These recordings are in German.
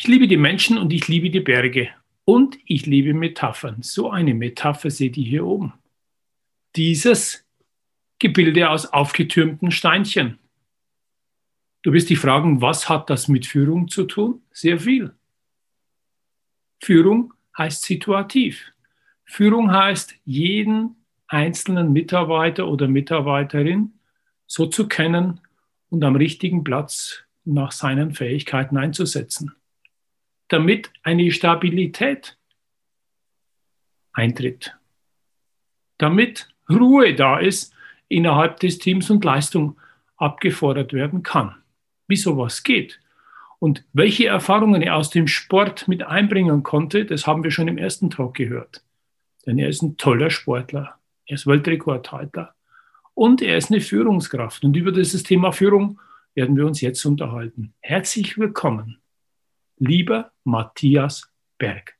Ich liebe die Menschen und ich liebe die Berge. Und ich liebe Metaphern. So eine Metapher seht ihr hier oben. Dieses Gebilde aus aufgetürmten Steinchen. Du wirst dich fragen, was hat das mit Führung zu tun? Sehr viel. Führung heißt situativ. Führung heißt, jeden einzelnen Mitarbeiter oder Mitarbeiterin so zu kennen und am richtigen Platz nach seinen Fähigkeiten einzusetzen damit eine Stabilität eintritt. Damit Ruhe da ist innerhalb des Teams und Leistung abgefordert werden kann. Wie sowas geht und welche Erfahrungen er aus dem Sport mit einbringen konnte, das haben wir schon im ersten Talk gehört. Denn er ist ein toller Sportler, er ist Weltrekordhalter und er ist eine Führungskraft. Und über dieses Thema Führung werden wir uns jetzt unterhalten. Herzlich willkommen lieber Matthias Berg.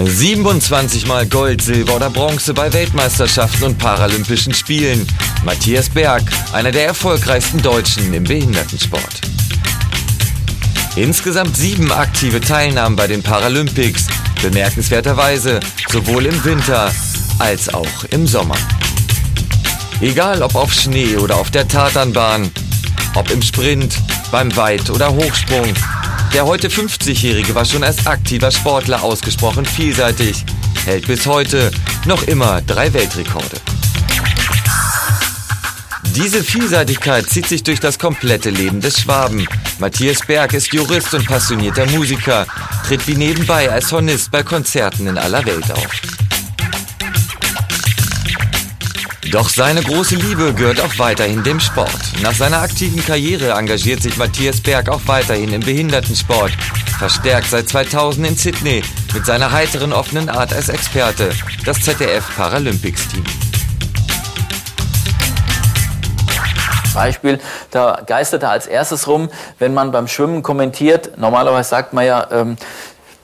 27 Mal Gold, Silber oder Bronze bei Weltmeisterschaften und Paralympischen Spielen. Matthias Berg, einer der erfolgreichsten Deutschen im Behindertensport. Insgesamt sieben aktive Teilnahmen bei den Paralympics. Bemerkenswerterweise sowohl im Winter als auch im Sommer. Egal ob auf Schnee oder auf der Tatanbahn, ob im Sprint, beim Weit- oder Hochsprung. Der heute 50-Jährige war schon als aktiver Sportler ausgesprochen vielseitig, hält bis heute noch immer drei Weltrekorde. Diese Vielseitigkeit zieht sich durch das komplette Leben des Schwaben. Matthias Berg ist Jurist und passionierter Musiker, tritt wie nebenbei als Hornist bei Konzerten in aller Welt auf. Doch seine große Liebe gehört auch weiterhin dem Sport. Nach seiner aktiven Karriere engagiert sich Matthias Berg auch weiterhin im Behindertensport. Verstärkt seit 2000 in Sydney mit seiner heiteren offenen Art als Experte, das ZDF Paralympics Team. Beispiel, da geisterte als erstes rum, wenn man beim Schwimmen kommentiert, normalerweise sagt man ja, ähm,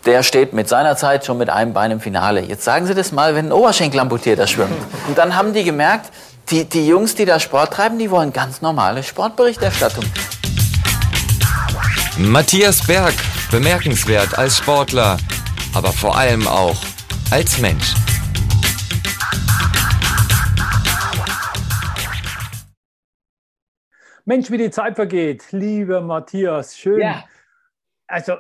der steht mit seiner Zeit schon mit einem Bein im Finale. Jetzt sagen Sie das mal, wenn ein Oberschenkel amputierter schwimmt. Und dann haben die gemerkt, die, die Jungs, die da Sport treiben, die wollen ganz normale Sportberichterstattung. Matthias Berg, bemerkenswert als Sportler, aber vor allem auch als Mensch. Mensch, wie die Zeit vergeht, lieber Matthias, schön. Ja. Also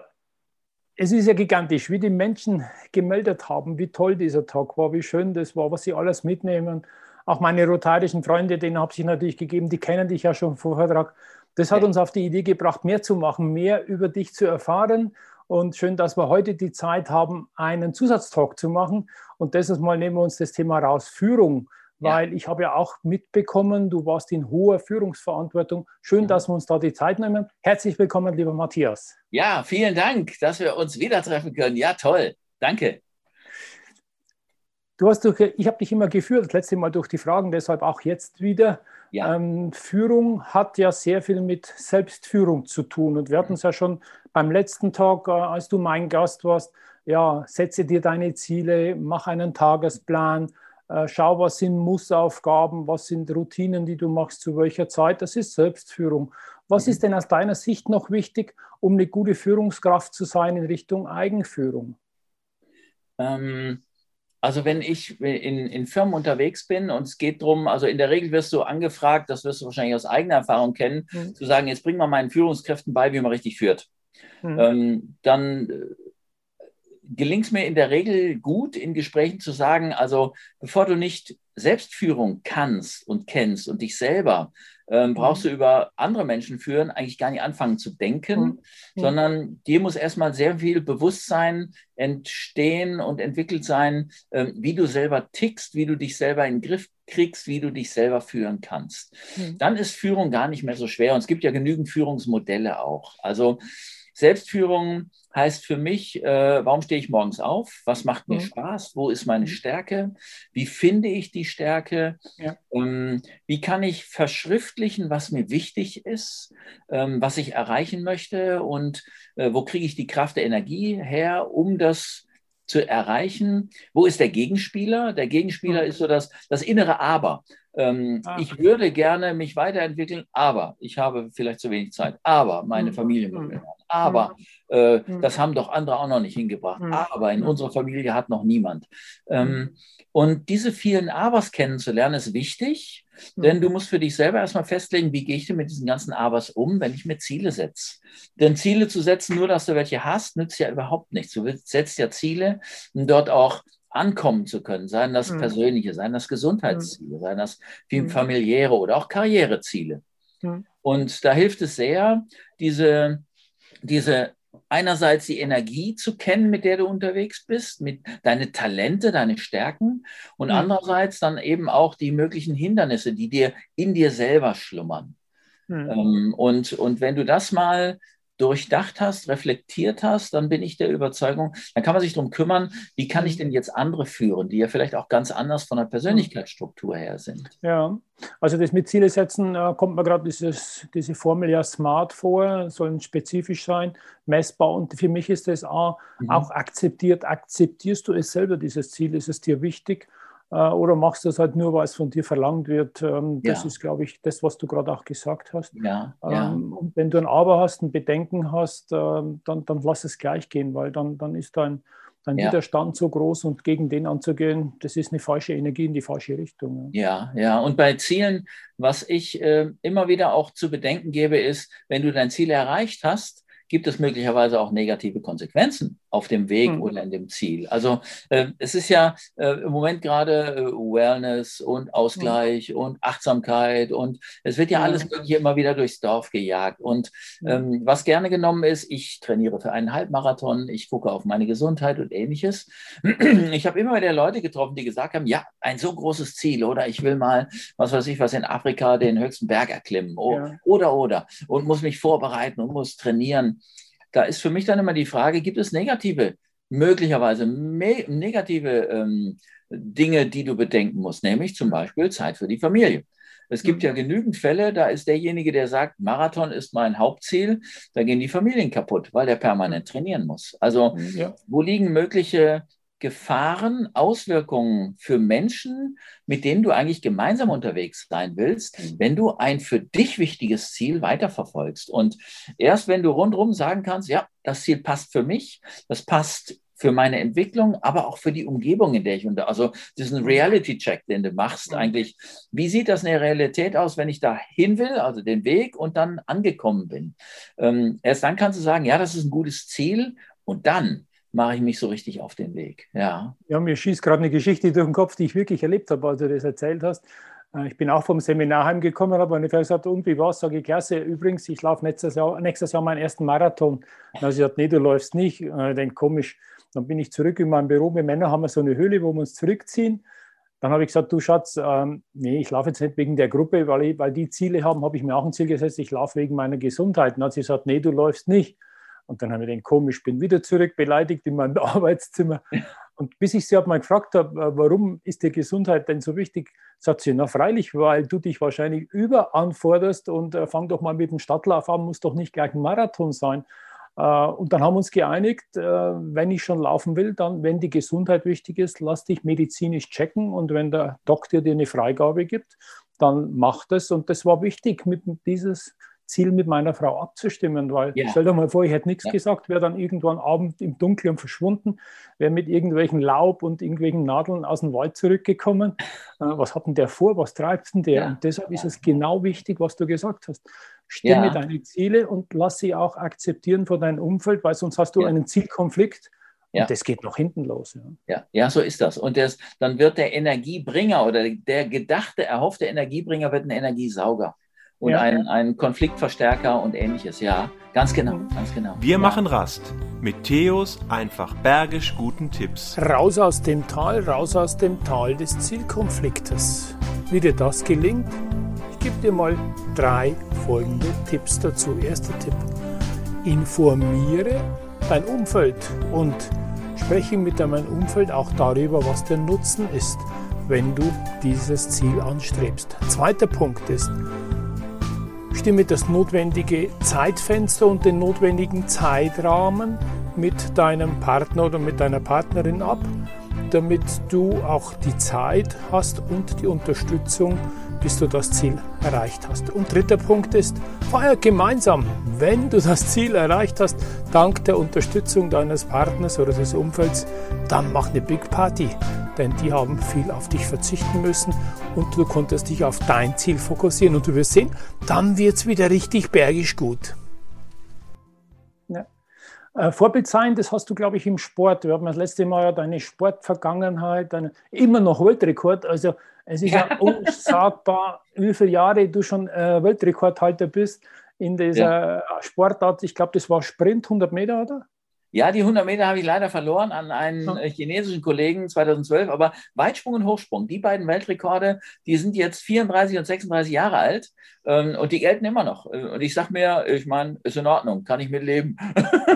es ist ja gigantisch, wie die Menschen gemeldet haben, wie toll dieser Tag war, wie schön das war, was sie alles mitnehmen. Auch meine rotarischen Freunde, denen habe ich natürlich gegeben, die kennen dich ja schon vom Vortrag. Das hat uns auf die Idee gebracht, mehr zu machen, mehr über dich zu erfahren. Und schön, dass wir heute die Zeit haben, einen Zusatztalk zu machen. Und dieses Mal nehmen wir uns das Thema raus, Führung weil ja. ich habe ja auch mitbekommen, du warst in hoher Führungsverantwortung. Schön, mhm. dass wir uns da die Zeit nehmen. Herzlich willkommen, lieber Matthias. Ja, vielen Dank, dass wir uns wieder treffen können. Ja, toll. Danke. Du hast durch, ich habe dich immer geführt, das letzte Mal durch die Fragen, deshalb auch jetzt wieder. Ja. Ähm, Führung hat ja sehr viel mit Selbstführung zu tun. Und wir hatten es ja schon beim letzten Tag, äh, als du mein Gast warst, ja, setze dir deine Ziele, mach einen Tagesplan, schau, was sind Mussaufgaben, was sind Routinen, die du machst, zu welcher Zeit. Das ist Selbstführung. Was mhm. ist denn aus deiner Sicht noch wichtig, um eine gute Führungskraft zu sein in Richtung Eigenführung? Ähm, also wenn ich in, in Firmen unterwegs bin und es geht darum, also in der Regel wirst du angefragt, das wirst du wahrscheinlich aus eigener Erfahrung kennen, mhm. zu sagen, jetzt bring mal meinen Führungskräften bei, wie man richtig führt. Mhm. Ähm, dann äh, gelingt es mir in der Regel gut, in Gesprächen zu sagen, also bevor du nicht Selbstführung kannst und kennst und dich selber, ähm, mhm. brauchst du über andere Menschen führen eigentlich gar nicht anfangen zu denken, mhm. sondern dir muss erstmal sehr viel Bewusstsein entstehen und entwickelt sein, ähm, wie du selber tickst, wie du dich selber in den Griff kriegst, wie du dich selber führen kannst. Mhm. Dann ist Führung gar nicht mehr so schwer und es gibt ja genügend Führungsmodelle auch. Also Selbstführung heißt für mich, äh, warum stehe ich morgens auf? Was macht mir mhm. Spaß? Wo ist meine mhm. Stärke? Wie finde ich die Stärke? Ja. Ähm, wie kann ich verschriftlichen, was mir wichtig ist, ähm, was ich erreichen möchte und äh, wo kriege ich die Kraft der Energie her, um das zu erreichen? Wo ist der Gegenspieler? Der Gegenspieler mhm. ist so das, das innere Aber. Ähm, ah. Ich würde gerne mich weiterentwickeln, aber ich habe vielleicht zu wenig Zeit. Aber meine mhm. Familie muss mir Aber mhm. äh, mhm. das haben doch andere auch noch nicht hingebracht. Mhm. Aber in mhm. unserer Familie hat noch niemand. Ähm, und diese vielen Abers kennenzulernen ist wichtig, denn du musst für dich selber erstmal festlegen, wie gehe ich denn mit diesen ganzen Abers um, wenn ich mir Ziele setze. Denn Ziele zu setzen, nur dass du welche hast, nützt ja überhaupt nichts. Du setzt ja Ziele, um dort auch ankommen zu können, seien das mhm. persönliche, seien das Gesundheitsziele, mhm. seien das mhm. familiäre oder auch Karriereziele. Und da hilft es sehr, diese, diese einerseits die Energie zu kennen, mit der du unterwegs bist, mit deine Talente, deine Stärken und mhm. andererseits dann eben auch die möglichen Hindernisse, die dir in dir selber schlummern. Mhm. Ähm, und, und wenn du das mal durchdacht hast, reflektiert hast, dann bin ich der Überzeugung, dann kann man sich darum kümmern, wie kann ich mhm. denn jetzt andere führen, die ja vielleicht auch ganz anders von der Persönlichkeitsstruktur her sind. Ja, also das mit Ziele setzen äh, kommt mir gerade diese Formel ja smart vor, sollen spezifisch sein, messbar und für mich ist das auch, mhm. auch akzeptiert. Akzeptierst du es selber, dieses Ziel? Ist es dir wichtig? Äh, oder machst du es halt nur, weil es von dir verlangt wird? Ähm, das ja. ist, glaube ich, das, was du gerade auch gesagt hast. Ja, ja. Ähm, und wenn du ein Aber hast, ein Bedenken hast, ähm, dann, dann lass es gleich gehen, weil dann, dann ist dein, dein. Widerstand so groß und gegen den anzugehen, das ist eine falsche Energie in die falsche Richtung. Ja, ja. Und bei Zielen, was ich äh, immer wieder auch zu bedenken gebe, ist, wenn du dein Ziel erreicht hast, gibt es möglicherweise auch negative Konsequenzen auf dem Weg mhm. oder in dem Ziel. Also äh, es ist ja äh, im Moment gerade äh, Wellness und Ausgleich mhm. und Achtsamkeit und es wird ja mhm. alles wirklich immer wieder durchs Dorf gejagt. Und ähm, was gerne genommen ist, ich trainiere für einen Halbmarathon, ich gucke auf meine Gesundheit und ähnliches. Ich habe immer wieder Leute getroffen, die gesagt haben, ja, ein so großes Ziel oder ich will mal, was weiß ich, was in Afrika den höchsten Berg erklimmen oder, ja. oder, oder und muss mich vorbereiten und muss trainieren da ist für mich dann immer die Frage, gibt es negative, möglicherweise negative ähm, Dinge, die du bedenken musst, nämlich zum Beispiel Zeit für die Familie. Es gibt mhm. ja genügend Fälle, da ist derjenige, der sagt, Marathon ist mein Hauptziel, da gehen die Familien kaputt, weil der permanent trainieren muss. Also mhm, ja. wo liegen mögliche Gefahren, Auswirkungen für Menschen, mit denen du eigentlich gemeinsam unterwegs sein willst, mhm. wenn du ein für dich wichtiges Ziel weiterverfolgst. Und erst wenn du rundherum sagen kannst, ja, das Ziel passt für mich, das passt für meine Entwicklung, aber auch für die Umgebung, in der ich unter, also diesen mhm. Reality-Check, den du machst mhm. eigentlich. Wie sieht das in der Realität aus, wenn ich da hin will, also den Weg und dann angekommen bin? Ähm, erst dann kannst du sagen, ja, das ist ein gutes Ziel und dann mache ich mich so richtig auf den Weg. Ja, ja mir schießt gerade eine Geschichte durch den Kopf, die ich wirklich erlebt habe, als du das erzählt hast. Äh, ich bin auch vom Seminar heimgekommen, habe eine Frau gesagt, und wie war's? Sage ich, klasse, übrigens, ich laufe nächstes Jahr, nächstes Jahr meinen ersten Marathon. Dann sie gesagt, nee, du läufst nicht. Ich denke, komisch. Dann bin ich zurück in mein Büro. Wir Männer haben so eine Höhle, wo wir uns zurückziehen. Dann habe ich gesagt, du Schatz, ähm, nee, ich laufe jetzt nicht wegen der Gruppe, weil, ich, weil die Ziele haben, habe ich mir auch ein Ziel gesetzt, ich laufe wegen meiner Gesundheit. Dann hat sie gesagt, nee, du läufst nicht. Und dann habe ich den komisch, bin wieder zurück, beleidigt in meinem Arbeitszimmer. Und bis ich sie mal gefragt habe, äh, warum ist die Gesundheit denn so wichtig, sagt sie, na freilich, weil du dich wahrscheinlich überanforderst und äh, fang doch mal mit dem Stadtlauf an, muss doch nicht gleich ein Marathon sein. Äh, und dann haben wir uns geeinigt, äh, wenn ich schon laufen will, dann, wenn die Gesundheit wichtig ist, lass dich medizinisch checken und wenn der Doktor dir eine Freigabe gibt, dann mach das. Und das war wichtig, mit dieses Ziel mit meiner Frau abzustimmen, weil ja. stell dir mal vor, ich hätte nichts ja. gesagt, wäre dann irgendwann Abend im Dunkeln verschwunden, wäre mit irgendwelchen Laub und irgendwelchen Nadeln aus dem Wald zurückgekommen. Äh, was hat denn der vor? Was treibt denn der? Ja. Und deshalb ist es genau wichtig, was du gesagt hast. Stimme deine Ziele und lass sie auch akzeptieren von deinem Umfeld, weil sonst hast du einen Zielkonflikt. Und ja. das geht noch hinten los. Ja. ja, ja, so ist das. Und das, dann wird der Energiebringer oder der gedachte, erhoffte Energiebringer wird ein Energiesauger und ja. ein, ein Konfliktverstärker und ähnliches. Ja, ganz genau, ganz genau. Wir ja. machen Rast mit Theos einfach bergisch guten Tipps. Raus aus dem Tal, raus aus dem Tal des Zielkonfliktes. Wie dir das gelingt, ich gebe dir mal drei folgende Tipps dazu. Erster Tipp. informiere dein Umfeld und spreche mit deinem Umfeld auch darüber, was der Nutzen ist, wenn du dieses Ziel anstrebst. Zweiter Punkt ist, stimme das notwendige Zeitfenster und den notwendigen Zeitrahmen mit deinem Partner oder mit deiner Partnerin ab, damit du auch die Zeit hast und die Unterstützung, bis du das Ziel erreicht hast. Und dritter Punkt ist, feier gemeinsam. Wenn du das Ziel erreicht hast, dank der Unterstützung deines Partners oder des Umfelds, dann mach eine Big Party. Denn die haben viel auf dich verzichten müssen und du konntest dich auf dein Ziel fokussieren. Und du wirst sehen, dann wird es wieder richtig bergisch gut. Äh, Vorbild sein, das hast du, glaube ich, im Sport. Wir haben das letzte Mal ja deine Sportvergangenheit, deine, immer noch Weltrekord. Also es ist ja unsagbar, wie viele Jahre du schon äh, Weltrekordhalter bist in dieser ja. Sportart. Ich glaube, das war Sprint 100 Meter, oder? Ja, die 100 Meter habe ich leider verloren an einen ja. chinesischen Kollegen 2012, aber Weitsprung und Hochsprung, die beiden Weltrekorde, die sind jetzt 34 und 36 Jahre alt ähm, und die gelten immer noch. Und ich sage mir, ich meine, ist in Ordnung, kann ich mitleben.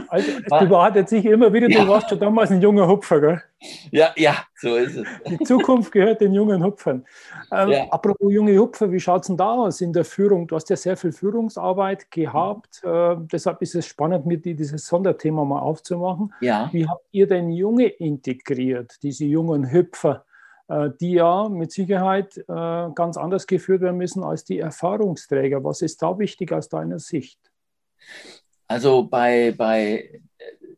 Also, es bewahrheitet sich immer wieder, ja. du warst schon damals ein junger Hupfer, gell? Ja, ja, so ist es. Die Zukunft gehört den jungen Hupfern. Ähm, ja. Apropos junge Hupfer, wie schaut es denn da aus in der Führung? Du hast ja sehr viel Führungsarbeit gehabt. Äh, deshalb ist es spannend, mit dir dieses Sonderthema mal aufzumachen. Ja. Wie habt ihr denn Junge integriert, diese jungen Hüpfer? Äh, die ja mit Sicherheit äh, ganz anders geführt werden müssen als die Erfahrungsträger. Was ist da wichtig aus deiner Sicht? Also bei, bei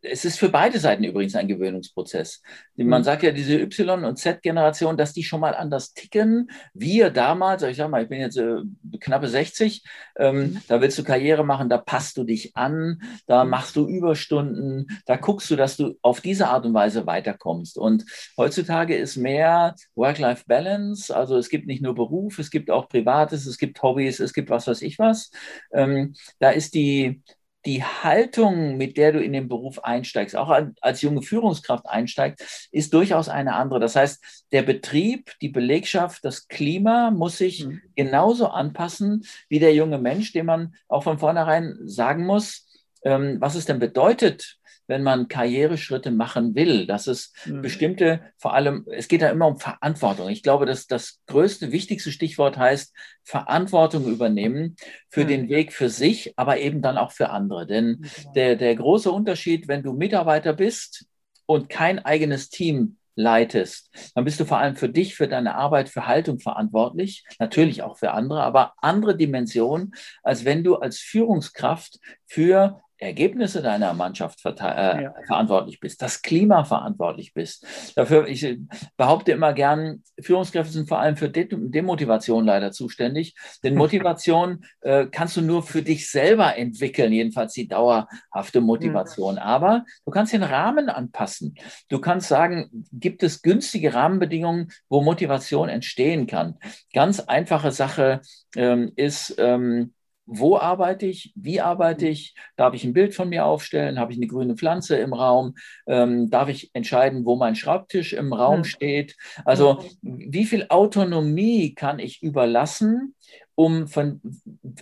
es ist für beide Seiten übrigens ein Gewöhnungsprozess. Man mhm. sagt ja, diese Y- und Z-Generation, dass die schon mal anders ticken. Wir damals, ich sag mal, ich bin jetzt äh, knappe 60, ähm, mhm. da willst du Karriere machen, da passt du dich an, da mhm. machst du Überstunden, da guckst du, dass du auf diese Art und Weise weiterkommst. Und heutzutage ist mehr Work-Life-Balance, also es gibt nicht nur Beruf, es gibt auch Privates, es gibt Hobbys, es gibt was weiß ich was. Ähm, da ist die, die Haltung, mit der du in den Beruf einsteigst, auch als junge Führungskraft einsteigst, ist durchaus eine andere. Das heißt, der Betrieb, die Belegschaft, das Klima muss sich mhm. genauso anpassen wie der junge Mensch, dem man auch von vornherein sagen muss, ähm, was es denn bedeutet, wenn man Karriereschritte machen will, dass es mhm. bestimmte, vor allem, es geht da immer um Verantwortung. Ich glaube, dass das größte, wichtigste Stichwort heißt Verantwortung übernehmen für mhm. den Weg für sich, aber eben dann auch für andere. Denn mhm. der, der große Unterschied, wenn du Mitarbeiter bist und kein eigenes Team leitest, dann bist du vor allem für dich, für deine Arbeit, für Haltung verantwortlich, natürlich auch für andere, aber andere Dimensionen, als wenn du als Führungskraft für Ergebnisse deiner Mannschaft äh, ja. verantwortlich bist, das Klima verantwortlich bist. Dafür, ich behaupte immer gern, Führungskräfte sind vor allem für De Demotivation leider zuständig. Denn Motivation äh, kannst du nur für dich selber entwickeln, jedenfalls die dauerhafte Motivation. Ja. Aber du kannst den Rahmen anpassen. Du kannst sagen, gibt es günstige Rahmenbedingungen, wo Motivation entstehen kann. Ganz einfache Sache ähm, ist, ähm, wo arbeite ich, wie arbeite ich, darf ich ein Bild von mir aufstellen, habe ich eine grüne Pflanze im Raum, ähm, darf ich entscheiden, wo mein Schreibtisch im Raum hm. steht. Also wie viel Autonomie kann ich überlassen um von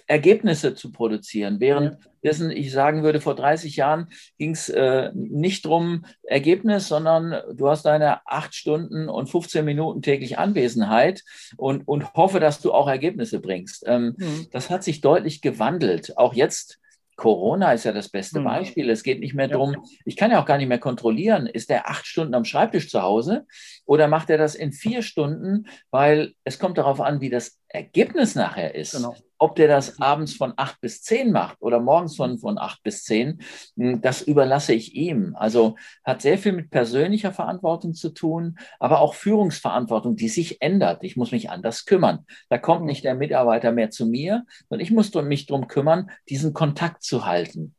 Ergebnisse zu produzieren. Währenddessen ich sagen würde, vor 30 Jahren ging es äh, nicht darum, Ergebnis, sondern du hast deine acht Stunden und 15 Minuten täglich Anwesenheit und, und hoffe, dass du auch Ergebnisse bringst. Ähm, mhm. Das hat sich deutlich gewandelt. Auch jetzt Corona ist ja das beste mhm. Beispiel. Es geht nicht mehr darum, ich kann ja auch gar nicht mehr kontrollieren, ist der acht Stunden am Schreibtisch zu Hause oder macht er das in vier Stunden, weil es kommt darauf an, wie das Ergebnis nachher ist. Genau. Ob der das abends von acht bis zehn macht oder morgens von, von acht bis zehn, hm, das überlasse ich ihm. Also hat sehr viel mit persönlicher Verantwortung zu tun, aber auch Führungsverantwortung, die sich ändert. Ich muss mich anders kümmern. Da kommt nicht der Mitarbeiter mehr zu mir, sondern ich muss mich darum kümmern, diesen Kontakt zu halten.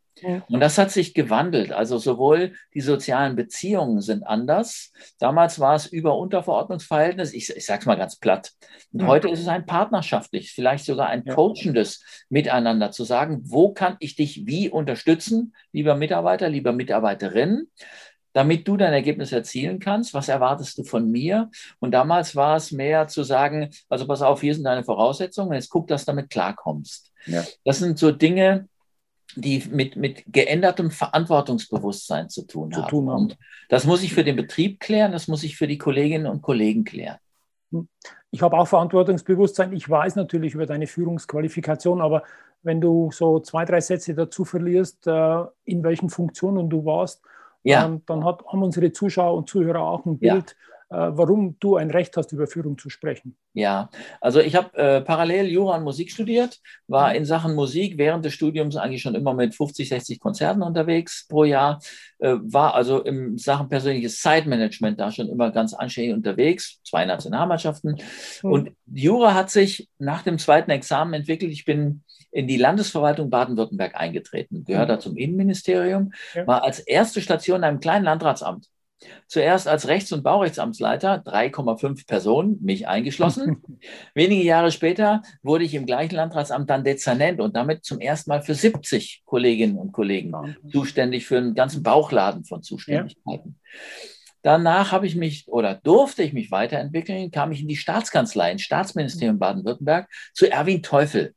Und das hat sich gewandelt. Also sowohl die sozialen Beziehungen sind anders. Damals war es über Unterverordnungsverhältnis. Ich, ich sage es mal ganz platt. Und ja. heute ist es ein partnerschaftliches, vielleicht sogar ein ja. coachendes Miteinander zu sagen, wo kann ich dich wie unterstützen, lieber Mitarbeiter, lieber Mitarbeiterin damit du dein Ergebnis erzielen kannst. Was erwartest du von mir? Und damals war es mehr zu sagen, also pass auf, hier sind deine Voraussetzungen, jetzt guck, dass du damit klarkommst. Ja. Das sind so Dinge, die mit, mit geändertem Verantwortungsbewusstsein zu tun Zu haben. tun haben. Und das muss ich für den Betrieb klären, das muss ich für die Kolleginnen und Kollegen klären. Ich habe auch Verantwortungsbewusstsein. Ich weiß natürlich über deine Führungsqualifikation, aber wenn du so zwei, drei Sätze dazu verlierst, äh, in welchen Funktionen du warst, Ja. ähm, dann hat, haben unsere Zuschauer und Zuhörer auch ein Ja. Bild, äh, warum du ein Recht hast, über Führung zu sprechen. Ja, also ich habe äh, parallel Jura und Musik studiert, war in Sachen Musik während des Studiums eigentlich schon immer mit 50, 60 Konzerten unterwegs pro Jahr, äh, war also in Sachen persönliches Zeitmanagement da schon immer ganz anständig unterwegs, zwei Nationalmannschaften. Hm. Und Jura hat sich nach dem zweiten Examen entwickelt. Ich bin in die Landesverwaltung Baden-Württemberg eingetreten, gehört Mhm. da zum Innenministerium, Ja. war als erste Station in einem kleinen Landratsamt. Zuerst als Rechts- und Baurechtsamtsleiter, 3,5 Personen, mich eingeschlossen. Wenige Jahre später wurde ich im gleichen Landratsamt dann Dezernent und damit zum ersten Mal für 70 Kolleginnen und Kollegen zuständig für einen ganzen Bauchladen von Zuständigkeiten. Danach habe ich mich oder durfte ich mich weiterentwickeln, kam ich in die Staatskanzlei, ins Staatsministerium Baden-Württemberg zu Erwin Teufel.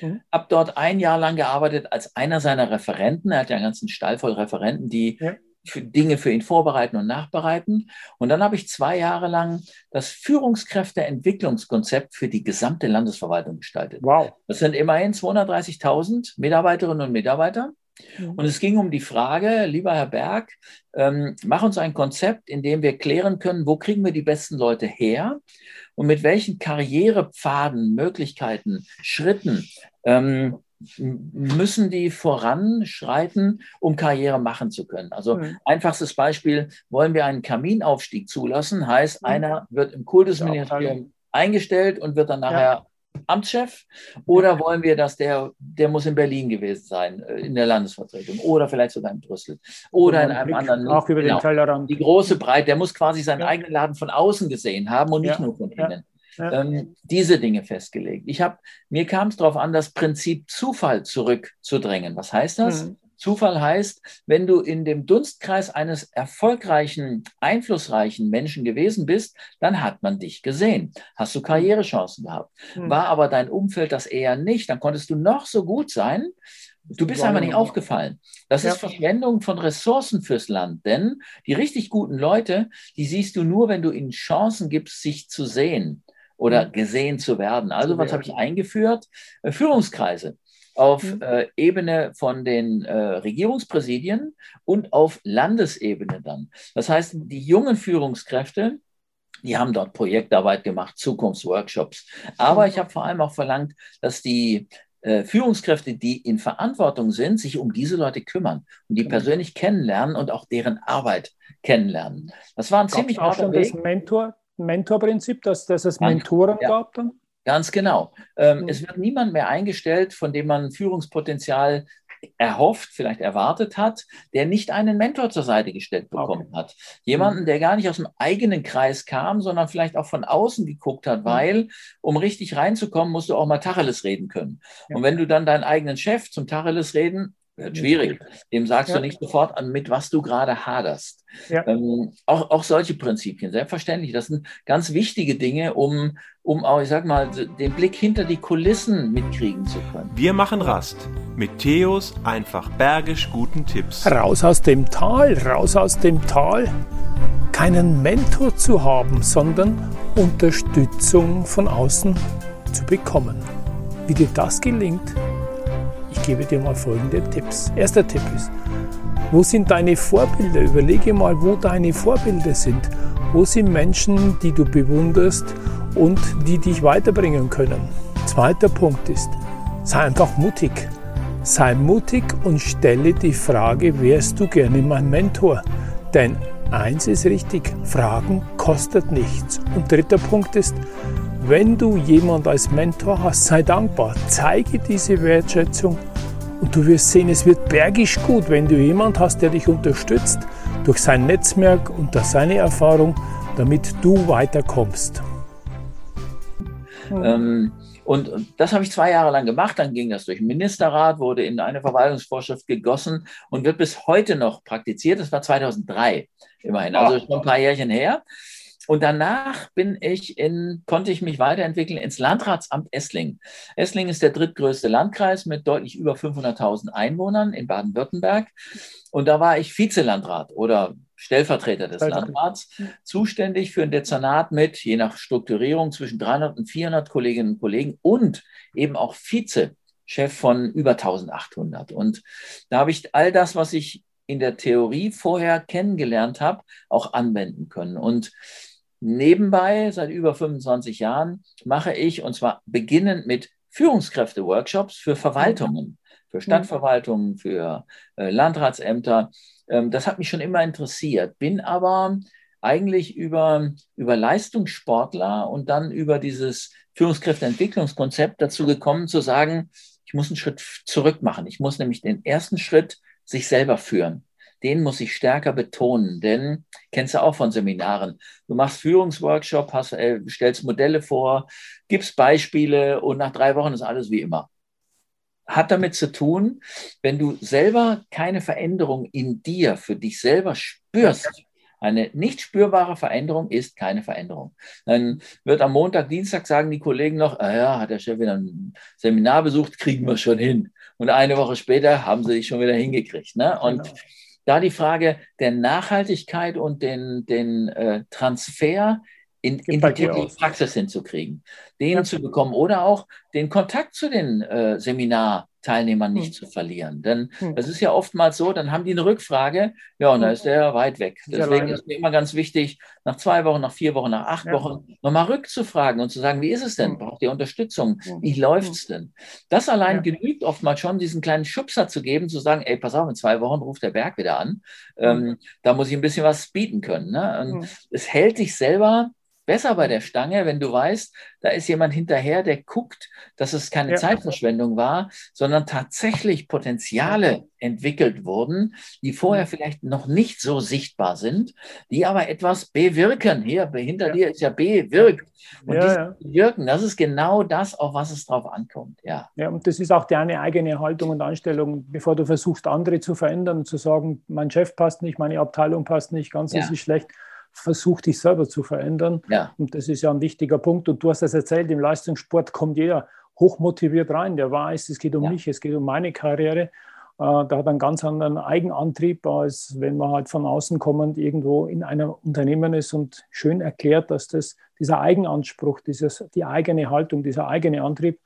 Mhm. Habe dort ein Jahr lang gearbeitet als einer seiner Referenten. Er hat ja einen ganzen Stall voll Referenten, die Ja. Für Dinge für ihn vorbereiten und nachbereiten. Und dann habe ich zwei Jahre lang das Führungskräfteentwicklungskonzept für die gesamte Landesverwaltung gestaltet. Wow. Das sind immerhin 230.000 Mitarbeiterinnen und Mitarbeiter. Mhm. Und es ging um die Frage, lieber Herr Berg, ähm, mach uns ein Konzept, in dem wir klären können, wo kriegen wir die besten Leute her und mit welchen Karrierepfaden, Möglichkeiten, Schritten ähm, müssen die voranschreiten, um Karriere machen zu können. Also Mhm. einfachstes Beispiel, wollen wir einen Kaminaufstieg zulassen, heißt, Mhm. einer wird im Kultusministerium eingestellt und wird dann nachher Amtschef oder wollen wir, dass der, der muss in Berlin gewesen sein, äh, in der Landesvertretung oder vielleicht sogar in Brüssel oder in einem Blick anderen. Auch über Genau. den Tellerrand. Die große Breite, der muss quasi seinen Ja. eigenen Laden von außen gesehen haben und nicht Ja. nur von Ja. innen. Ja. Ähm, diese Dinge festgelegt. Ich habe, mir kam es darauf an, das Prinzip Zufall zurückzudrängen. Was heißt das? Mhm. Zufall heißt, wenn du in dem Dunstkreis eines erfolgreichen, einflussreichen Menschen gewesen bist, dann hat man dich gesehen. Hast du Karrierechancen gehabt. Mhm. War aber dein Umfeld das eher nicht, dann konntest du noch so gut sein. Du bist einfach nicht aufgefallen. Das Ja. ist Verschwendung von Ressourcen fürs Land, denn die richtig guten Leute, die siehst du nur, wenn du ihnen Chancen gibst, sich zu sehen oder Mhm. gesehen zu werden. Also was habe ich eingeführt? Äh, Führungskreise auf Mhm. äh, Ebene von den äh, Regierungspräsidien und auf Landesebene dann. Das heißt, die jungen Führungskräfte, die haben dort Projektarbeit gemacht, Zukunftsworkshops. Aber ich habe vor allem auch verlangt, dass die äh, Führungskräfte, die in Verantwortung sind, sich um diese Leute kümmern und die persönlich kennenlernen und auch deren Arbeit kennenlernen. Das war ein Gab's ziemlich auch schon das Weg. Mentor, Mentorprinzip, dass, dass es Ganz- Mentoren ja. gab dann? Ganz genau. Ähm, Mhm. Es wird niemand mehr eingestellt, von dem man Führungspotenzial erhofft, vielleicht erwartet hat, der nicht einen Mentor zur Seite gestellt bekommen hat. Jemanden, der gar nicht aus dem eigenen Kreis kam, sondern vielleicht auch von außen geguckt hat, Mhm. weil, um richtig reinzukommen, musst du auch mal Tacheles reden können. Ja. Und wenn du dann deinen eigenen Chef zum Tacheles reden, wird schwierig. Dem sagst Ja. du nicht sofort an, mit was du gerade haderst. Ja. Ähm, auch, auch solche Prinzipien, selbstverständlich. Das sind ganz wichtige Dinge, um, um auch, ich sag mal, den Blick hinter die Kulissen mitkriegen zu können. Wir machen Rast mit Theos einfach bergisch guten Tipps. Raus aus dem Tal, raus aus dem Tal. Keinen Mentor zu haben, sondern Unterstützung von außen zu bekommen. Wie dir das gelingt, ich gebe dir mal folgende Tipps. Erster Tipp ist, wo sind deine Vorbilder? Überlege mal, wo deine Vorbilder sind. Wo sind Menschen, die du bewunderst und die dich weiterbringen können? Zweiter Punkt ist, sei einfach mutig. Sei mutig und stelle die Frage, wärst du gerne mein Mentor? Denn eins ist richtig, Fragen kostet nichts. Und dritter Punkt ist, wenn du jemand als Mentor hast, sei dankbar, zeige diese Wertschätzung und du wirst sehen, es wird bergisch gut, wenn du jemand hast, der dich unterstützt durch sein Netzwerk und durch seine Erfahrung, damit du weiterkommst. Ähm, und, und das habe ich zwei Jahre lang gemacht. Dann ging das durch den Ministerrat, wurde in eine Verwaltungsvorschrift gegossen und wird bis heute noch praktiziert. Das war 2003 immerhin, also schon ein paar Jährchen her. Und danach bin ich in, konnte ich mich weiterentwickeln ins Landratsamt Esslingen. Esslingen ist der drittgrößte Landkreis mit deutlich über 500.000 Einwohnern in Baden-Württemberg. Und da war ich Vizelandrat oder Stellvertreter des Landrats, zuständig für ein Dezernat mit, je nach Strukturierung, zwischen 300 und 400 Kolleginnen und Kollegen und eben auch Vizechef von über 1800. Und da habe ich all das, was ich in der Theorie vorher kennengelernt habe, auch anwenden können. Und nebenbei, seit über 25 Jahren, mache ich, und zwar beginnend mit Führungskräfte-Workshops für Verwaltungen, für mhm. Stadtverwaltungen, für äh, Landratsämter. Ähm, das hat mich schon immer interessiert, bin aber eigentlich über, über Leistungssportler und dann über dieses Führungskräfteentwicklungskonzept dazu gekommen zu sagen, ich muss einen Schritt zurück machen. Ich muss nämlich den ersten Schritt sich selber führen. Den muss ich stärker betonen, denn kennst du auch von Seminaren. Du machst Führungsworkshop, hast, äh, stellst Modelle vor, gibst Beispiele und nach drei Wochen ist alles wie immer hat damit zu tun, wenn du selber keine Veränderung in dir für dich selber spürst. Eine nicht spürbare Veränderung ist keine Veränderung. Dann wird am Montag, Dienstag sagen die Kollegen noch, ah ja, hat der Chef wieder ein Seminar besucht, kriegen wir schon hin. Und eine Woche später haben sie sich schon wieder hingekriegt. Ne? Und genau. Da die Frage der Nachhaltigkeit und den, den äh, Transfer in, in die tägliche Praxis hinzukriegen, den ja. zu bekommen oder auch den Kontakt zu den äh, Seminarteilnehmern nicht hm. zu verlieren. Denn hm. es ist ja oftmals so, dann haben die eine Rückfrage, ja, und da hm. ist der weit weg. Deswegen ist mir immer ganz wichtig, nach zwei Wochen, nach vier Wochen, nach acht ja. Wochen nochmal rückzufragen und zu sagen, wie ist es denn? Hm. Braucht ihr Unterstützung? Hm. Wie läuft es denn? Das allein ja. genügt oftmals schon, diesen kleinen Schubser zu geben, zu sagen, ey, pass auf, in zwei Wochen ruft der Berg wieder an. Ähm, da muss ich ein bisschen was bieten können. Ne? Es hält sich selber besser bei der Stange, wenn du weißt, da ist jemand hinterher, der guckt, dass es keine ja. Zeitverschwendung war, sondern tatsächlich Potenziale entwickelt wurden, die vorher vielleicht noch nicht so sichtbar sind, die aber etwas bewirken. Hier, hinter ja. dir ist ja bewirkt. Und ja, ja. Bewirken, das ist genau das, auf was es drauf ankommt. Ja. ja, und das ist auch deine eigene Haltung und Anstellung, bevor du versuchst, andere zu verändern, zu sagen, mein Chef passt nicht, meine Abteilung passt nicht, ganz ist schlecht versuch dich selber zu verändern. Ja. Und das ist ja ein wichtiger Punkt. Und du hast das erzählt, im Leistungssport kommt jeder hochmotiviert rein, der weiß, es geht um ja. mich, es geht um meine Karriere. Äh, da hat einen ganz anderen Eigenantrieb, als wenn man halt von außen kommend irgendwo in einem Unternehmen ist und schön erklärt, dass das, dieser Eigenanspruch, dieses, die eigene Haltung, dieser eigene Antrieb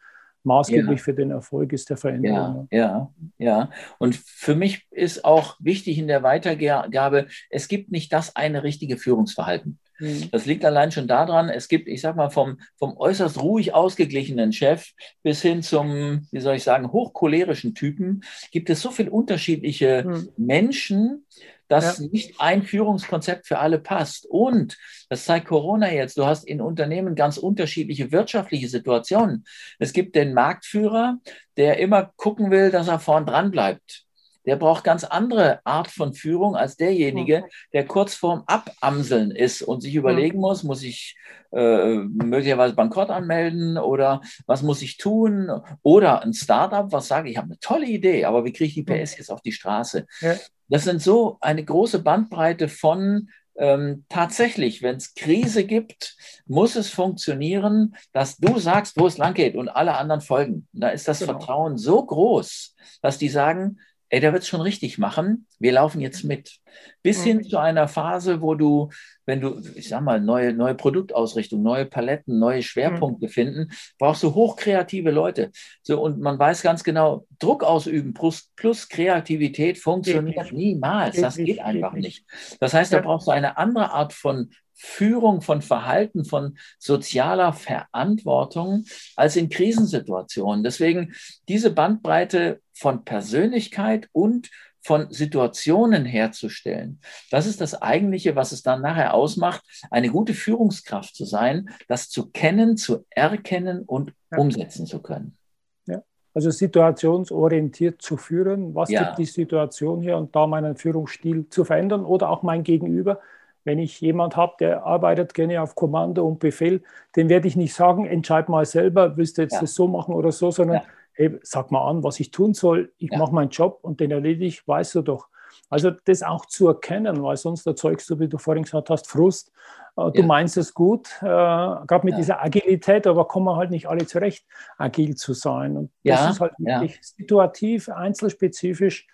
maßgeblich ja. für den Erfolg ist der Veränderung. Ja, ja, ja. Und für mich ist auch wichtig in der Weitergabe, es gibt nicht das eine richtige Führungsverhalten. Mhm. Das liegt allein schon daran, es gibt, ich sag mal, vom, vom äußerst ruhig ausgeglichenen Chef bis hin zum, wie soll ich sagen, hochcholerischen Typen, gibt es so viele unterschiedliche mhm. Menschen, dass ja. nicht ein Führungskonzept für alle passt. Und das zeigt Corona jetzt. Du hast in Unternehmen ganz unterschiedliche wirtschaftliche Situationen. Es gibt den Marktführer, der immer gucken will, dass er vorn dran bleibt der braucht ganz andere Art von Führung als derjenige, der kurz vorm Abamseln ist und sich überlegen muss, muss ich äh, möglicherweise Bankrott anmelden oder was muss ich tun? Oder ein Startup, was sage ich, habe eine tolle Idee, aber wie kriege ich die PS jetzt auf die Straße? Ja. Das sind so eine große Bandbreite von ähm, tatsächlich, wenn es Krise gibt, muss es funktionieren, dass du sagst, wo es lang geht und alle anderen folgen. Da ist das genau. Vertrauen so groß, dass die sagen, ey, der wird es schon richtig machen, wir laufen jetzt mit. Bis hin mhm. zu einer Phase, wo du, wenn du, ich sag mal, neue, neue Produktausrichtung, neue Paletten, neue Schwerpunkte mhm. finden, brauchst du hochkreative Leute. So, und man weiß ganz genau, Druck ausüben plus, plus Kreativität funktioniert niemals. Das geht einfach nicht. Das heißt, da brauchst du eine andere Art von Führung von Verhalten, von sozialer Verantwortung als in Krisensituationen. Deswegen diese Bandbreite von Persönlichkeit und von Situationen herzustellen. Das ist das Eigentliche, was es dann nachher ausmacht, eine gute Führungskraft zu sein, das zu kennen, zu erkennen und ja. umsetzen zu können. Ja. Also situationsorientiert zu führen, was ja. gibt die Situation hier und da meinen Führungsstil zu verändern oder auch mein Gegenüber. Wenn ich jemand habe, der arbeitet gerne auf Kommando und Befehl, den werde ich nicht sagen, entscheid mal selber, willst du jetzt ja. das so machen oder so, sondern hey, sag mal an, was ich tun soll, ich ja. mache meinen Job und den erledige ich, weißt du doch. Also das auch zu erkennen, weil sonst erzeugst du, wie du vorhin gesagt hast, Frust. Äh, du ja. meinst es gut, äh, gerade mit ja. dieser Agilität, aber kommen halt nicht alle zurecht, agil zu sein. Und das ja. ist halt wirklich situativ, einzelspezifisch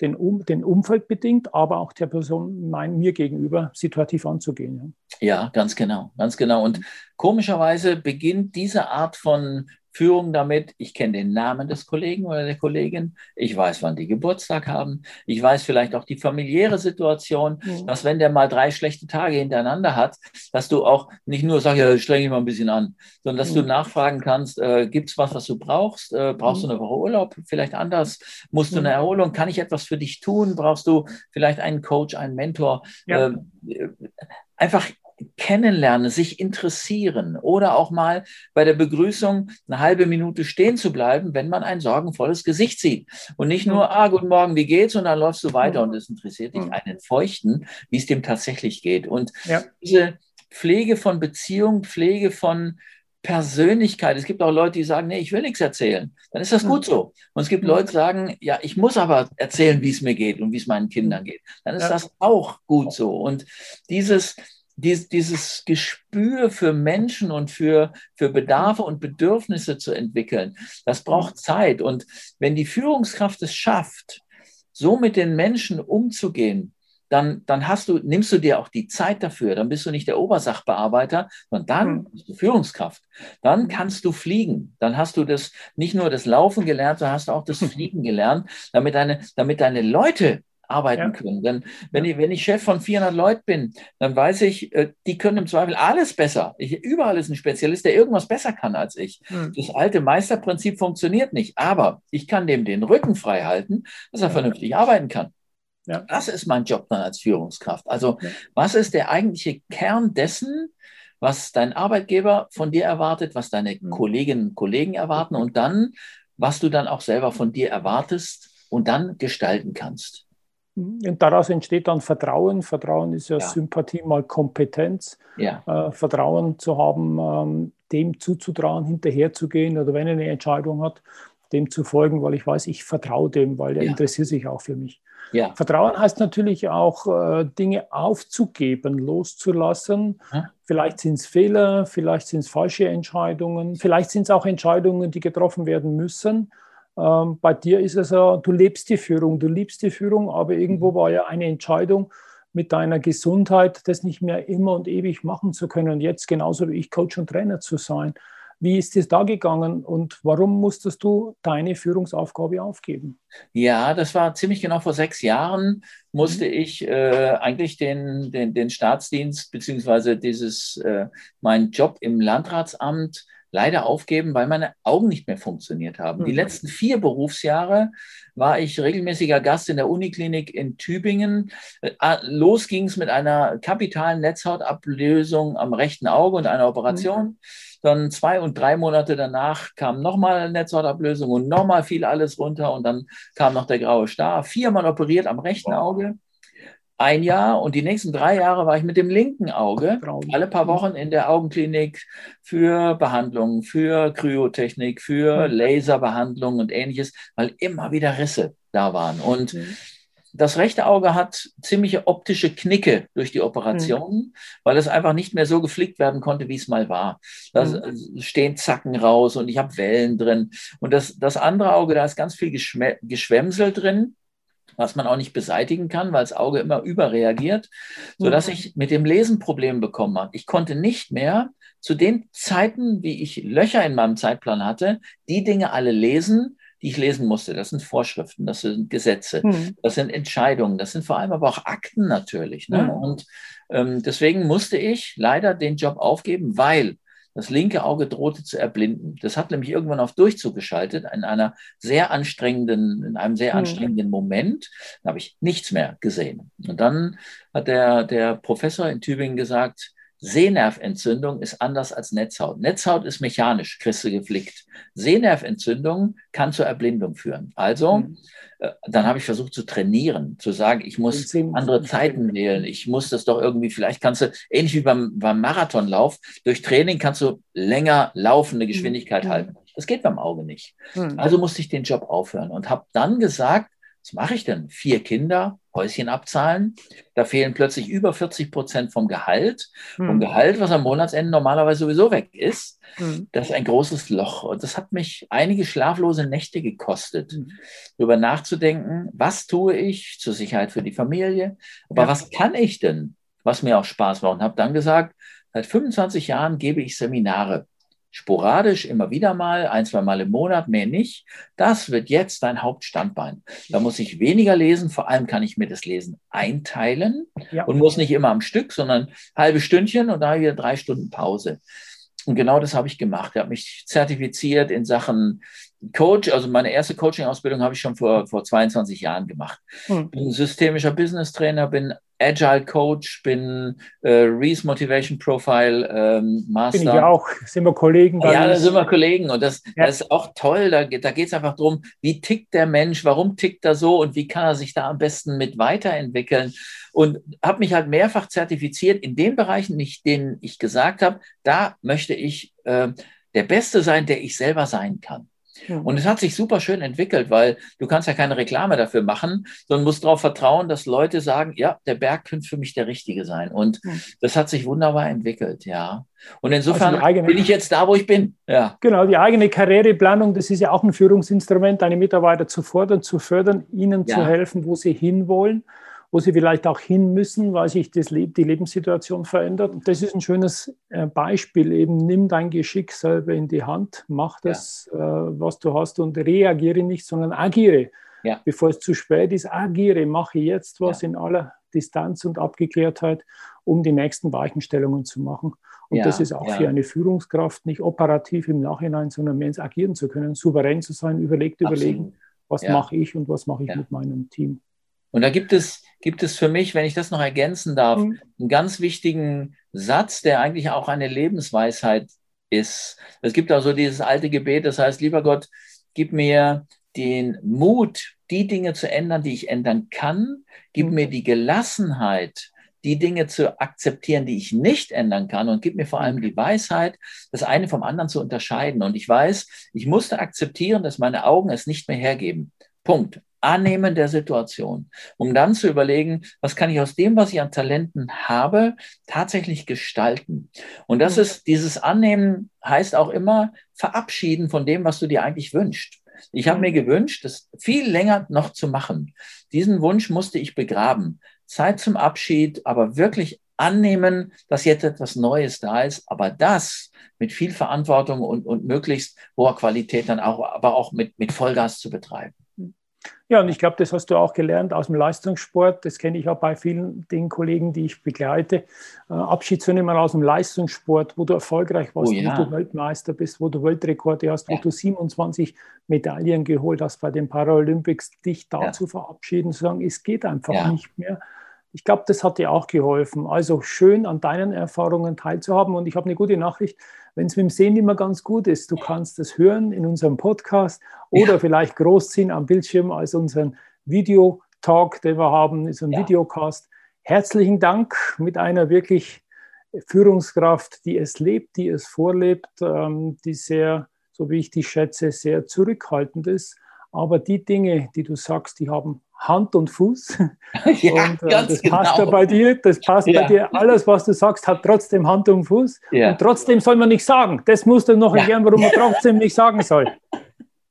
den, um, den Umfeld bedingt, aber auch der Person mein, mir gegenüber situativ anzugehen. Ja. ja, ganz genau, ganz genau. Und komischerweise beginnt diese Art von Führung damit, ich kenne den Namen des Kollegen oder der Kollegin, ich weiß, wann die Geburtstag haben, ich weiß vielleicht auch die familiäre Situation, mhm. dass wenn der mal drei schlechte Tage hintereinander hat, dass du auch nicht nur sagst, ja, streng dich mal ein bisschen an, sondern dass mhm. du nachfragen kannst, äh, gibt es was, was du brauchst? Äh, brauchst mhm. du eine Woche Urlaub? Vielleicht anders? Musst du eine mhm. Erholung? Kann ich etwas für dich tun? Brauchst du vielleicht einen Coach, einen Mentor? Ja. Äh, einfach kennenlernen, sich interessieren oder auch mal bei der Begrüßung eine halbe Minute stehen zu bleiben, wenn man ein sorgenvolles Gesicht sieht. Und nicht nur, ah, guten Morgen, wie geht's? Und dann läufst du weiter und es interessiert dich einen Feuchten, wie es dem tatsächlich geht. Und ja. diese Pflege von Beziehung, Pflege von Persönlichkeit. Es gibt auch Leute, die sagen, nee, ich will nichts erzählen. Dann ist das gut so. Und es gibt Leute, die sagen, ja, ich muss aber erzählen, wie es mir geht und wie es meinen Kindern geht. Dann ist ja. das auch gut so. Und dieses, dies, dieses Gespür für Menschen und für, für Bedarfe und Bedürfnisse zu entwickeln, das braucht Zeit. Und wenn die Führungskraft es schafft, so mit den Menschen umzugehen, dann, dann hast du, nimmst du dir auch die Zeit dafür. Dann bist du nicht der Obersachbearbeiter, sondern dann mhm. bist du Führungskraft. Dann mhm. kannst du fliegen. Dann hast du das nicht nur das Laufen gelernt, sondern hast du auch das Fliegen gelernt, damit deine, damit deine Leute arbeiten ja. können. Denn wenn, ja. ich, wenn ich Chef von 400 Leuten bin, dann weiß ich, äh, die können im Zweifel alles besser. Ich, überall ist ein Spezialist, der irgendwas besser kann als ich. Mhm. Das alte Meisterprinzip funktioniert nicht, aber ich kann dem den Rücken frei halten, dass er vernünftig arbeiten kann. Ja. Das ist mein Job dann als Führungskraft. Also was ist der eigentliche Kern dessen, was dein Arbeitgeber von dir erwartet, was deine mhm. Kolleginnen und Kollegen erwarten und dann, was du dann auch selber von dir erwartest und dann gestalten kannst. Und daraus entsteht dann Vertrauen. Vertrauen ist ja, ja. Sympathie mal Kompetenz. Ja. Äh, Vertrauen zu haben, ähm, dem zuzutrauen, hinterherzugehen oder wenn er eine Entscheidung hat, dem zu folgen, weil ich weiß, ich vertraue dem, weil er ja. interessiert sich auch für mich. Ja. Vertrauen heißt natürlich auch, äh, Dinge aufzugeben, loszulassen. Ja. Vielleicht sind es Fehler, vielleicht sind es falsche Entscheidungen, vielleicht sind es auch Entscheidungen, die getroffen werden müssen. Ähm, bei dir ist es ja, du lebst die Führung, du liebst die Führung, aber irgendwo mhm. war ja eine Entscheidung mit deiner Gesundheit, das nicht mehr immer und ewig machen zu können und jetzt genauso wie ich Coach und Trainer zu sein. Wie ist es da gegangen und warum musstest du deine Führungsaufgabe aufgeben? Ja, das war ziemlich genau vor sechs Jahren, musste mhm. ich äh, eigentlich den, den, den Staatsdienst beziehungsweise dieses, äh, meinen Job im Landratsamt leider aufgeben, weil meine Augen nicht mehr funktioniert haben. Die hm. letzten vier Berufsjahre war ich regelmäßiger Gast in der Uniklinik in Tübingen. Äh, los ging es mit einer kapitalen Netzhautablösung am rechten Auge und einer Operation. Mhm. Dann zwei und drei Monate danach kam nochmal eine Netzhautablösung und nochmal fiel alles runter und dann kam noch der graue Star. Viermal operiert am rechten Auge ein Jahr und die nächsten drei Jahre war ich mit dem linken Auge alle paar Wochen in der Augenklinik für Behandlungen, für Kryotechnik, für Laserbehandlung und ähnliches, weil immer wieder Risse da waren. Und mhm. das rechte Auge hat ziemliche optische Knicke durch die Operationen, mhm. weil es einfach nicht mehr so geflickt werden konnte, wie es mal war. Da mhm. stehen Zacken raus und ich habe Wellen drin. Und das, das andere Auge, da ist ganz viel Geschwämsel drin was man auch nicht beseitigen kann, weil das Auge immer überreagiert, sodass ich mit dem Lesen Probleme bekommen habe. Ich konnte nicht mehr zu den Zeiten, wie ich Löcher in meinem Zeitplan hatte, die Dinge alle lesen, die ich lesen musste. Das sind Vorschriften, das sind Gesetze, mhm. das sind Entscheidungen, das sind vor allem aber auch Akten natürlich. Ne? Mhm. Und ähm, deswegen musste ich leider den Job aufgeben, weil das linke Auge drohte zu erblinden. Das hat nämlich irgendwann auf Durchzug geschaltet in einer sehr anstrengenden, in einem sehr hm. anstrengenden Moment. Da habe ich nichts mehr gesehen. Und dann hat der, der Professor in Tübingen gesagt, Sehnerventzündung ist anders als Netzhaut. Netzhaut ist mechanisch, kriegst du geflickt. Sehnerventzündung kann zur Erblindung führen. Also mhm. Äh, dann habe ich versucht zu trainieren, zu sagen, ich muss andere Zeiten wählen, ich muss das doch irgendwie, vielleicht kannst du, ähnlich wie beim, beim Marathonlauf, durch Training kannst du länger laufende Geschwindigkeit mhm. halten. Das geht beim Auge nicht. Mhm. Also musste ich den Job aufhören und habe dann gesagt, was mache ich denn? Vier Kinder, Häuschen abzahlen. Da fehlen plötzlich über 40 Prozent vom Gehalt. Mhm. Vom Gehalt, was am Monatsende normalerweise sowieso weg ist. Mhm. Das ist ein großes Loch. Und das hat mich einige schlaflose Nächte gekostet, mhm. darüber nachzudenken, was tue ich zur Sicherheit für die Familie, aber ja. was kann ich denn, was mir auch Spaß macht. Und habe dann gesagt, seit 25 Jahren gebe ich Seminare sporadisch immer wieder mal, ein, zwei Mal im Monat, mehr nicht. Das wird jetzt dein Hauptstandbein. Da muss ich weniger lesen, vor allem kann ich mir das Lesen einteilen ja. und muss nicht immer am Stück, sondern halbe Stündchen und da wieder drei Stunden Pause. Und genau das habe ich gemacht. Ich habe mich zertifiziert in Sachen Coach. Also meine erste Coaching-Ausbildung habe ich schon vor, vor 22 Jahren gemacht. Hm. Bin systemischer Business-Trainer, bin Agile Coach, bin äh, Reese Motivation Profile ähm, Master. Bin ich auch, sind wir Kollegen. Ja, da sind wir Kollegen und das, ja. das ist auch toll. Da, da geht es einfach darum, wie tickt der Mensch, warum tickt er so und wie kann er sich da am besten mit weiterentwickeln. Und habe mich halt mehrfach zertifiziert in den Bereichen, in denen ich gesagt habe, da möchte ich äh, der Beste sein, der ich selber sein kann. Und es hat sich super schön entwickelt, weil du kannst ja keine Reklame dafür machen, sondern musst darauf vertrauen, dass Leute sagen, ja, der Berg könnte für mich der richtige sein. Und ja. das hat sich wunderbar entwickelt, ja. Und insofern also eigene, bin ich jetzt da, wo ich bin. Ja. Genau, die eigene Karriereplanung, das ist ja auch ein Führungsinstrument, deine Mitarbeiter zu fordern, zu fördern, ihnen ja. zu helfen, wo sie hinwollen wo sie vielleicht auch hin müssen, weil sich das die Lebenssituation verändert. Und das ist ein schönes äh, Beispiel. Eben nimm dein Geschick selber in die Hand, mach das, ja. äh, was du hast und reagiere nicht, sondern agiere. Ja. Bevor es zu spät ist, agiere, mache jetzt was ja. in aller Distanz und Abgeklärtheit, um die nächsten Weichenstellungen zu machen. Und das ist auch für eine Führungskraft nicht operativ im Nachhinein, sondern mehr ins Agieren zu können, souverän zu sein, überlegt, Absolut. überlegen, was mache ich und was mache ich mit meinem Team. Und da gibt es, gibt es für mich, wenn ich das noch ergänzen darf, mhm. einen ganz wichtigen Satz, der eigentlich auch eine Lebensweisheit ist. Es gibt auch so dieses alte Gebet, das heißt, lieber Gott, gib mir den Mut, die Dinge zu ändern, die ich ändern kann. Gib mhm. mir die Gelassenheit, die Dinge zu akzeptieren, die ich nicht ändern kann und gib mir vor allem die Weisheit, das eine vom anderen zu unterscheiden. Und ich weiß, ich musste akzeptieren, dass meine Augen es nicht mehr hergeben. Punkt. Annehmen der Situation, um dann zu überlegen, was kann ich aus dem, was ich an Talenten habe, tatsächlich gestalten. Und das mhm. ist, dieses Annehmen heißt auch immer verabschieden von dem, was du dir eigentlich wünschst. Ich habe mir mhm. gewünscht, das viel länger noch zu machen. Diesen Wunsch musste ich begraben. Zeit zum Abschied, aber wirklich annehmen, dass jetzt etwas Neues da ist, aber das mit viel Verantwortung und, und möglichst hoher Qualität dann auch, aber auch mit, mit Vollgas zu betreiben. Ja, und ich glaube, das hast du auch gelernt aus dem Leistungssport. Das kenne ich auch bei vielen den Kollegen, die ich begleite. Äh, Abschied zu nehmen aus dem Leistungssport, wo du erfolgreich warst, oh, ja. wo du Weltmeister bist, wo du Weltrekorde hast, ja. wo du 27 Medaillen geholt hast bei den Paralympics, dich da ja. zu verabschieden, zu sagen, es geht einfach nicht mehr. Ich glaube, das hat dir auch geholfen. Also schön an deinen Erfahrungen teilzuhaben. Und ich habe eine gute Nachricht wenn es mit dem Sehen nicht mehr ganz gut ist, du kannst es hören in unserem Podcast oder ja. vielleicht groß ziehen am Bildschirm als unseren Videotalk, den wir haben, ist ein ja. Videocast. Herzlichen Dank mit einer wirklich Führungskraft, die es lebt, die es vorlebt, ähm, die sehr, so wie ich die schätze, sehr zurückhaltend ist. Aber die Dinge, die du sagst, die haben Hand und Fuß. Ja, und äh, das genau. passt ja bei dir, das passt ja. bei dir. Alles, was du sagst, hat trotzdem Hand und Fuß. Ja. Und trotzdem soll man nicht sagen. Das musst du noch erklären, warum man trotzdem nicht sagen soll.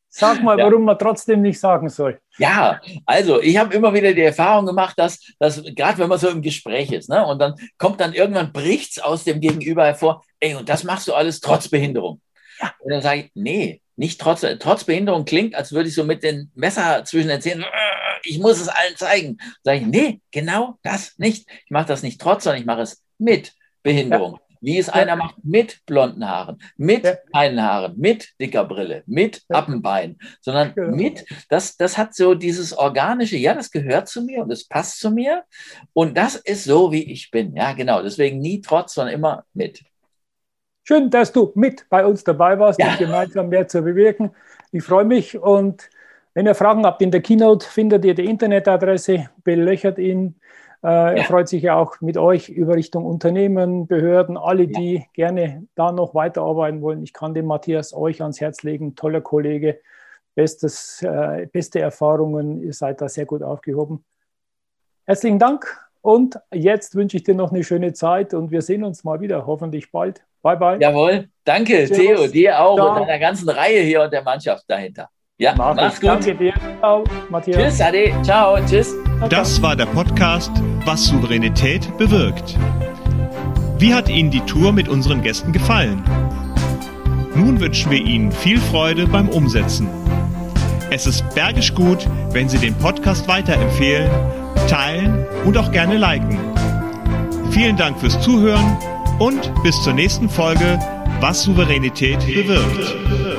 Sag mal, warum man trotzdem nicht sagen soll. Ja, also ich habe immer wieder die Erfahrung gemacht, dass, dass gerade wenn man so im Gespräch ist, ne, und dann kommt dann irgendwann bricht's aus dem Gegenüber hervor, ey, und das machst du alles trotz Behinderung. Ja. Und dann sage ich, nee, nicht trotz, trotz Behinderung klingt, als würde ich so mit dem Messer zwischen den Zähnen ich muss es allen zeigen. Sage ich, nee, genau das nicht. Ich mache das nicht trotz, sondern ich mache es mit Behinderung. Ja. Wie es einer macht mit blonden Haaren, mit ja. keinen Haaren, mit dicker Brille, mit ja. Appenbein, sondern ja. mit, das, das hat so dieses organische, ja, das gehört zu mir und es passt zu mir und das ist so, wie ich bin. Ja, genau. Deswegen nie trotz, sondern immer mit. Schön, dass du mit bei uns dabei warst und gemeinsam mehr zu bewirken. Ich freue mich und wenn ihr Fragen habt in der Keynote, findet ihr die Internetadresse, belöchert ihn. Äh, ja. Er freut sich ja auch mit euch über Richtung Unternehmen, Behörden, alle, die ja. gerne da noch weiterarbeiten wollen. Ich kann dem Matthias euch ans Herz legen. Toller Kollege, bestes, äh, beste Erfahrungen. Ihr seid da sehr gut aufgehoben. Herzlichen Dank und jetzt wünsche ich dir noch eine schöne Zeit und wir sehen uns mal wieder, hoffentlich bald. Bye, bye. Jawohl, danke, Servus. Theo, dir auch Ciao. und deiner ganzen Reihe hier und der Mannschaft dahinter. Ja, Mach mach's gut. Danke dir. Ciao, Matthias. Tschüss, Ade. Ciao, tschüss. Das war der Podcast, was Souveränität bewirkt. Wie hat Ihnen die Tour mit unseren Gästen gefallen? Nun wünschen wir Ihnen viel Freude beim Umsetzen. Es ist bergisch gut, wenn Sie den Podcast weiterempfehlen, teilen und auch gerne liken. Vielen Dank fürs Zuhören und bis zur nächsten Folge, was Souveränität bewirkt.